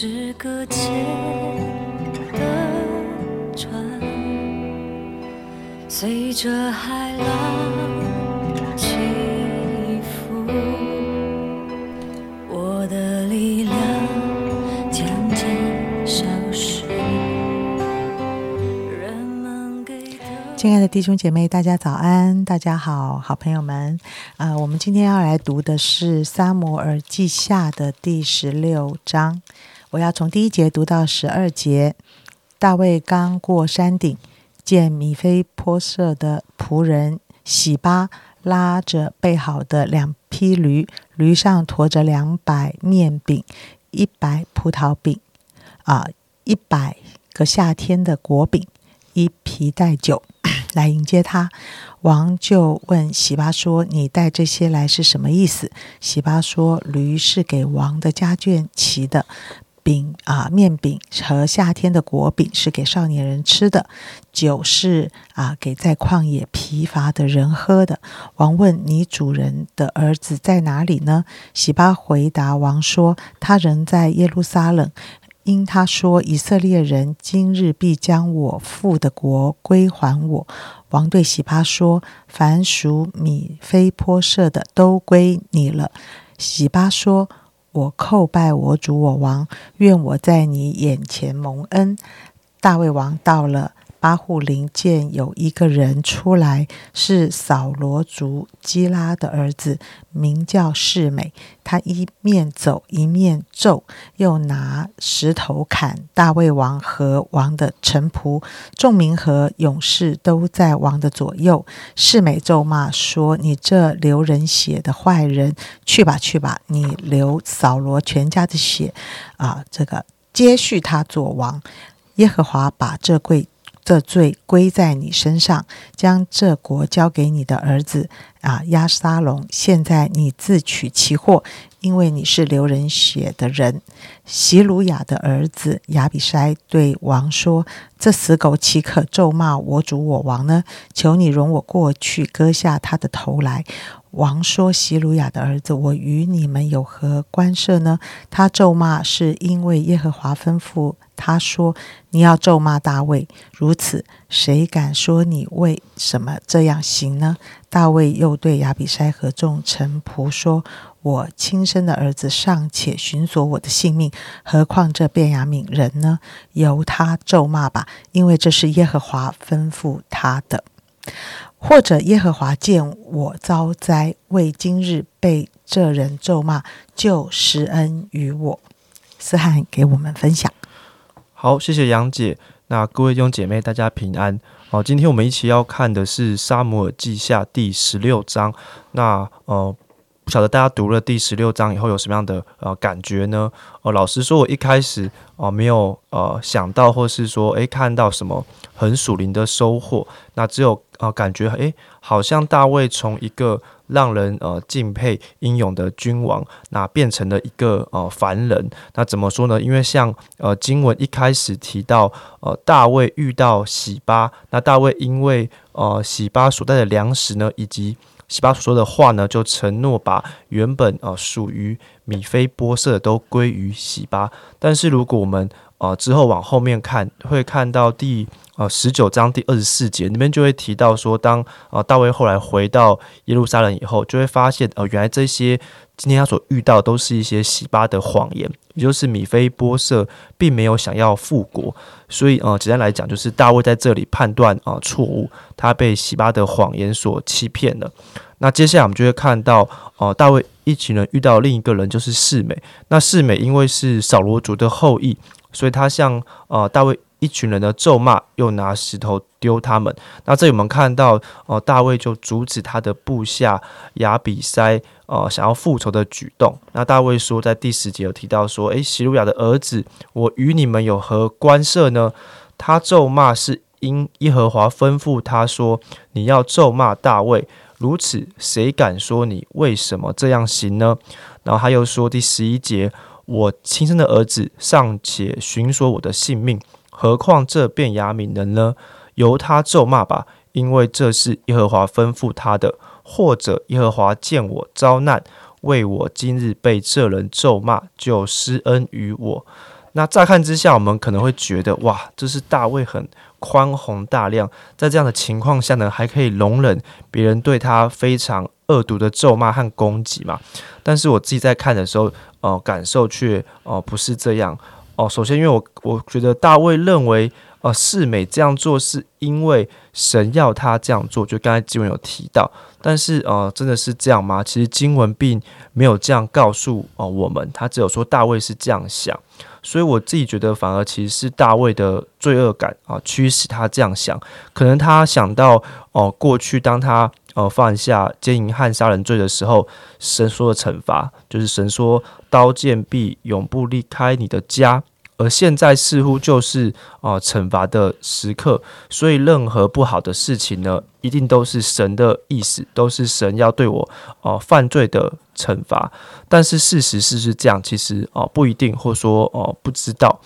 是搁浅的船，随着海浪起伏，我的力量渐渐消失。人们给的亲爱的弟兄姐妹，大家早安，大家好，好朋友们，啊、我们今天要来读的是《撒摩尔记下》的第十六章，我要从第一节读到十二节。大卫刚过山顶，见米菲波设的仆人喜巴拉着备好的两匹驴，驴上驮着两百面饼、一百葡萄饼，啊，一百个夏天的果饼，一皮带酒。来迎接他。王就问喜巴说：“你带这些来是什么意思？”喜巴说：“驴是给王的家眷骑的。”饼啊，面饼和夏天的果饼是给少年人吃的，酒是啊给在旷野疲乏的人喝的。王问你主人的儿子在哪里呢？喜巴回答王说：“他仍在耶路撒冷。”因他说：“以色列人今日必将我父的国归还我。”王对喜巴说：“凡属米非波设的都归你了。”喜巴说：“我叩拜我主我王，愿我在你眼前蒙恩。”大卫王到了巴户林，见有一个人出来，是扫罗族基拉的儿子，名叫示美。他一面走一面咒，又拿石头砍大卫王和王的臣仆，众民和勇士都在王的左右。示美咒骂说：“你这流人血的坏人，去吧去吧！你流扫罗全家的血，啊，这个接续他做王。耶和华把这柜这罪归在你身上，将这国交给你的儿子啊亚沙龙。现在你自取其祸，因为你是流人血的人。”席鲁雅的儿子亚比筛对王说：“这死狗岂可咒骂我主我王呢？求你容我过去割下他的头来。”王说：“希鲁雅的儿子，我与你们有何关涉呢？他咒骂是因为耶和华吩咐他说：你要咒骂大卫。如此，谁敢说你为什么这样行呢？”大卫又对亚比筛和众臣仆说：“我亲生的儿子尚且寻索我的性命，何况这便雅悯人呢？由他咒骂吧，因为这是耶和华吩咐他的。”或者耶和华见我遭灾，为今日被这人咒骂，就施恩于我。思翰给我们分享。好，谢谢杨姐。那各位弟兄姐妹，大家平安。好，今天我们一起要看的是《沙姆尔记下》第十六章。那呃，不晓得大家读了第十六章以后有什么样的呃感觉呢？呃，老实说，我一开始哦、没有呃想到，或是说诶看到什么很属灵的收获。那只有呃感觉诶，好像大卫从一个让人呃敬佩英勇的君王，那变成了一个呃凡人。那怎么说呢？因为像呃经文一开始提到，呃大卫遇到喜巴，那大卫因为呃喜巴所带的粮食呢，以及喜巴所说的话呢，就承诺把原本呃属于米菲波色都归于喜巴。但是如果我们呃之后往后面看，会看到第呃十九章第二十四节里面就会提到说，当呃大卫后来回到耶路撒冷以后，就会发现呃原来这些今天他所遇到都是一些喜巴的谎言，也就是米非波设并没有想要复国，所以呃简单来讲，就是大卫在这里判断啊、错误，他被喜巴的谎言所欺骗了。那接下来我们就会看到，呃，大卫一群人遇到另一个人，就是示美。那示美因为是扫罗族的后裔，所以他向呃大卫一群人的咒骂，又拿石头丢他们。那这里我们看到，呃，大卫就阻止他的部下亚比筛呃想要复仇的举动。那大卫说，在第十节有提到说，诶，希路亚的儿子，我与你们有何关涉呢？他咒骂是因耶和华吩咐他说，你要咒骂大卫。如此，谁敢说你为什么这样行呢？然后他又说第十一节，我亲生的儿子尚且寻索我的性命，何况这变雅悯人呢？由他咒骂吧，因为这是耶和华吩咐他的。或者耶和华见我遭难，为我今日被这人咒骂，就施恩于我。那乍看之下，我们可能会觉得，哇，这是大卫很宽宏大量，在这样的情况下呢，还可以容忍别人对他非常恶毒的咒骂和攻击嘛？但是我自己在看的时候，呃，感受却哦不是这样哦。首先，因为我我觉得大卫认为。呃，世美这样做是因为神要他这样做，就刚才经文有提到。但是，呃，真的是这样吗？其实经文并没有这样告诉哦我们，他只有说大卫是这样想。所以我自己觉得，反而其实是大卫的罪恶感啊驱使他这样想。可能他想到哦，过去当他呃犯下奸淫和杀人罪的时候，神说的惩罚就是神说刀剑必永不离开你的家。而现在似乎就是啊惩罚的时刻，所以任何不好的事情呢，一定都是神的意思，都是神要对我哦犯罪的惩罚。但是事实是是这样，其实哦不一定，或说哦不知道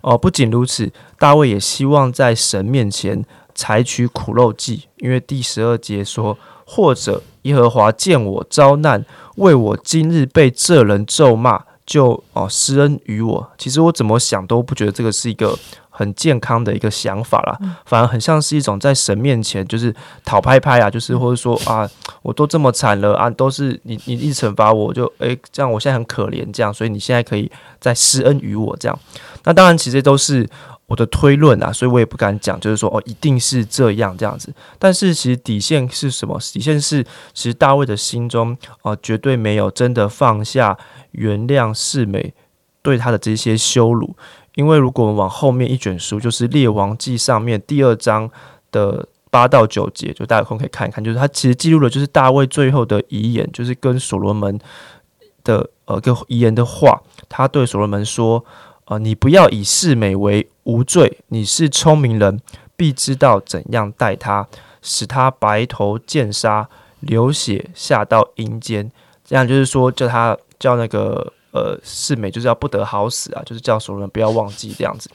哦。不仅如此，大卫也希望在神面前采取苦肉计，因为第十二节说，或者耶和华见我遭难，为我今日被这人咒骂。就哦施恩于我，其实我怎么想都不觉得这个是一个很健康的一个想法啦，反而很像是一种在神面前就是讨拍拍啊，就是或者说啊，我都这么惨了啊，都是你你一惩罚我就诶，这样我现在很可怜这样，所以你现在可以再施恩于我这样，那当然其实都是。我的推论啊，所以我也不敢讲，就是说哦，一定是这样这样子。但是其实底线是什么？底线是，其实大卫的心中啊，绝对没有真的放下原谅世美对他的这些羞辱。因为如果我们往后面一卷书，就是列王记上面第二章的八到九节，就大家空可以看一看，就是他其实记录了就是大卫最后的遗言，就是跟所罗门的呃个遗言的话，他对所罗门说。啊，你不要以世美为无罪，你是聪明人，必知道怎样待他，使他白头见杀，流血下到阴间。这样就是说，叫他叫那个呃世美，就是要不得好死啊，就是叫所有人不要忘记这样子。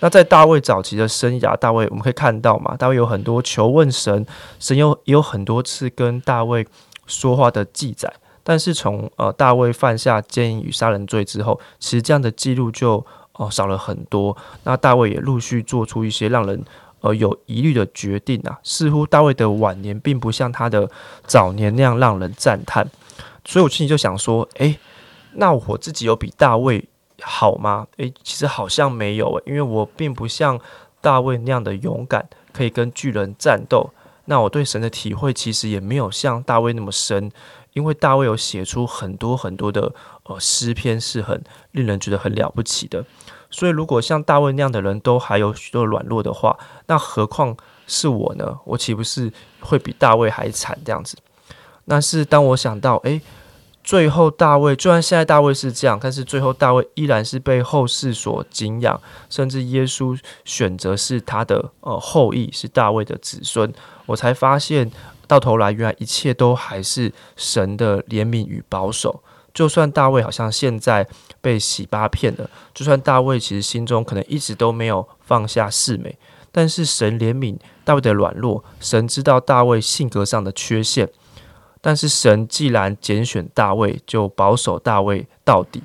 那在大卫早期的生涯，大卫我们可以看到嘛，大卫有很多求问神，神有也有很多次跟大卫说话的记载。但是从呃大卫犯下奸淫与杀人罪之后，其实这样的记录就哦少了很多。那大卫也陆续做出一些让人呃有疑虑的决定啊，似乎大卫的晚年并不像他的早年那样让人赞叹。所以我心里就想说，诶，那我自己有比大卫好吗？诶，其实好像没有诶，因为我并不像大卫那样的勇敢，可以跟巨人战斗。那我对神的体会其实也没有像大卫那么深。因为大卫有写出很多很多的呃诗篇，是很令人觉得很了不起的。所以，如果像大卫那样的人都还有许多软弱的话，那何况是我呢？我岂不是会比大卫还惨这样子？但是当我想到，诶，最后大卫，虽然现在大卫是这样，但是最后大卫依然是被后世所敬仰，甚至耶稣选择是他的呃后裔，是大卫的子孙，我才发现。到头来，原来一切都还是神的怜悯与保守。就算大卫好像现在被洗八片了，就算大卫其实心中可能一直都没有放下世美，但是神怜悯大卫的软弱，神知道大卫性格上的缺陷，但是神既然拣选大卫，就保守大卫到底。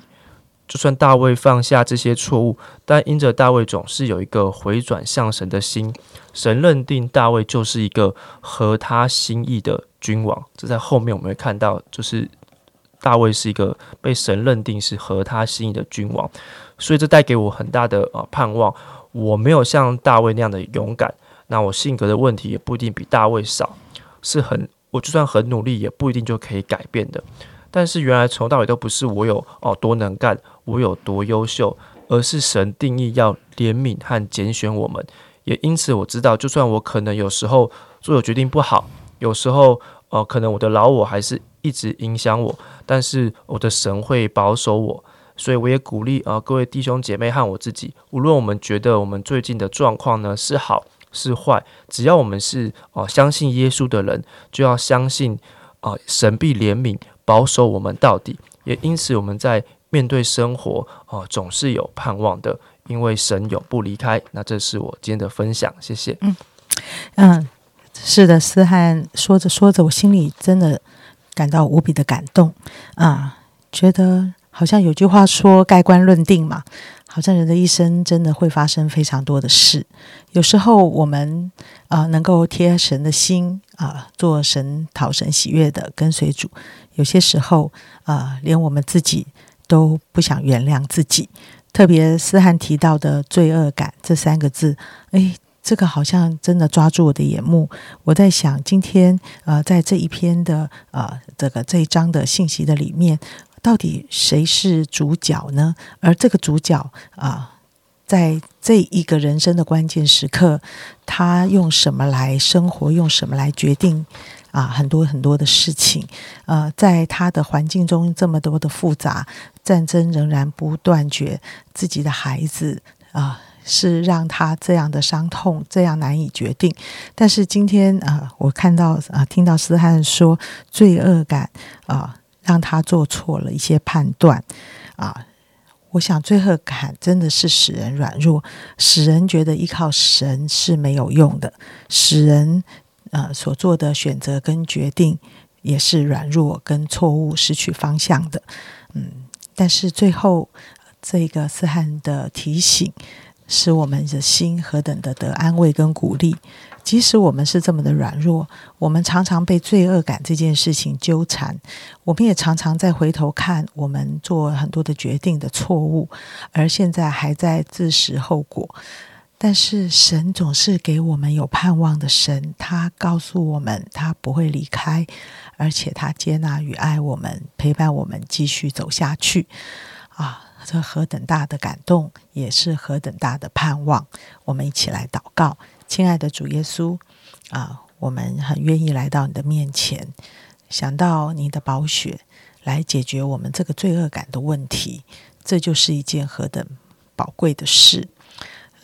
就算大卫放下这些错误，但因着大卫总是有一个回转向神的心，神认定大卫就是一个合他心意的君王。这在后面我们会看到，就是大卫是一个被神认定是合他心意的君王，所以这带给我很大的呃盼望。我没有像大卫那样的勇敢，那我性格的问题也不一定比大卫少，是很我就算很努力，也不一定就可以改变的。但是原来从头到尾都不是我有哦多能干，我有多优秀，而是神定义要怜悯和拣选我们。也因此我知道，就算我可能有时候做的决定不好，有时候呃可能我的老我还是一直影响我，但是我的神会保守我。所以我也鼓励啊各位弟兄姐妹和我自己，无论我们觉得我们最近的状况呢是好是坏，只要我们是哦相信耶稣的人，就要相信啊神必怜悯。保守我们到底，也因此我们在面对生活哦，总是有盼望的，因为神永不离开。那这是我今天的分享，谢谢。嗯嗯，是的，思翰说着说着，我心里真的感到无比的感动啊，觉得好像有句话说盖棺论定嘛。好像人的一生真的会发生非常多的事。有时候我们啊、能够贴神的心啊、做神讨神喜悦的跟随主；有些时候啊、连我们自己都不想原谅自己。特别思翰提到的罪恶感这三个字，诶，这个好像真的抓住我的眼目。我在想，今天呃，在这一篇的呃这个这一章的信息的里面，到底谁是主角呢？而这个主角啊、在这一个人生的关键时刻，他用什么来生活？用什么来决定？啊，很多很多的事情，呃，在他的环境中这么多的复杂，战争仍然不断绝，自己的孩子啊、是让他这样的伤痛，这样难以决定。但是今天啊、我看到啊、听到斯汉说，罪恶感啊、让他做错了一些判断啊。我想罪恶感真的是使人软弱，使人觉得依靠神是没有用的，使人呃所做的选择跟决定也是软弱跟错误、失去方向的。嗯，但是最后这个斯汉的提醒，使我们的心何等的得安慰跟鼓励。即使我们是这么的软弱，我们常常被罪恶感这件事情纠缠，我们也常常在回头看我们做很多的决定的错误，而现在还在自食后果。但是神总是给我们有盼望的神，他告诉我们他不会离开，而且他接纳与爱我们，陪伴我们继续走下去。啊，这何等大的感动，也是何等大的盼望。我们一起来祷告，亲爱的主耶稣啊，我们很愿意来到你的面前，想到你的宝血来解决我们这个罪恶感的问题，这就是一件何等宝贵的事。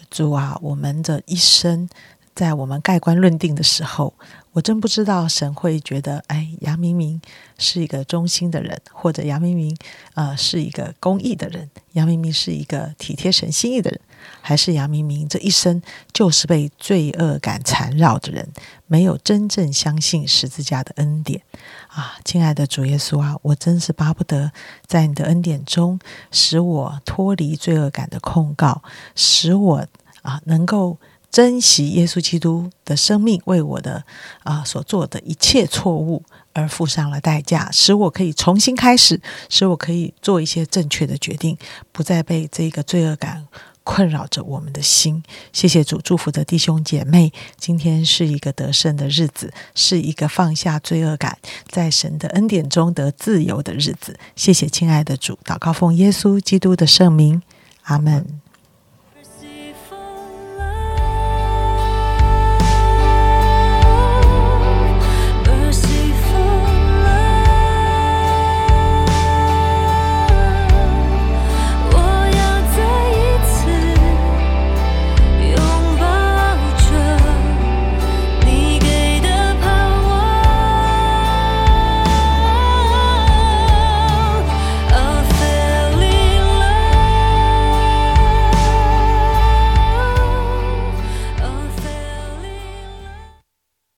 主啊，我们的一生，在我们盖棺论定的时候，我真不知道神会觉得，哎，杨明明是一个忠心的人，或者杨明明呃是一个公义的人，杨明明是一个体贴神心意的人，还是杨明明这一生就是被罪恶感缠绕的人，没有真正相信十字架的恩典啊！亲爱的主耶稣啊，我真是巴不得在你的恩典中，使我脱离罪恶感的控告，使我啊能够。珍惜耶稣基督的生命为我的啊、所做的一切错误而付上了代价，使我可以重新开始，使我可以做一些正确的决定，不再被这个罪恶感困扰着我们的心。谢谢主祝福的弟兄姐妹，今天是一个得胜的日子，是一个放下罪恶感，在神的恩典中得自由的日子。谢谢亲爱的主，祷告奉耶稣基督的圣名，阿门。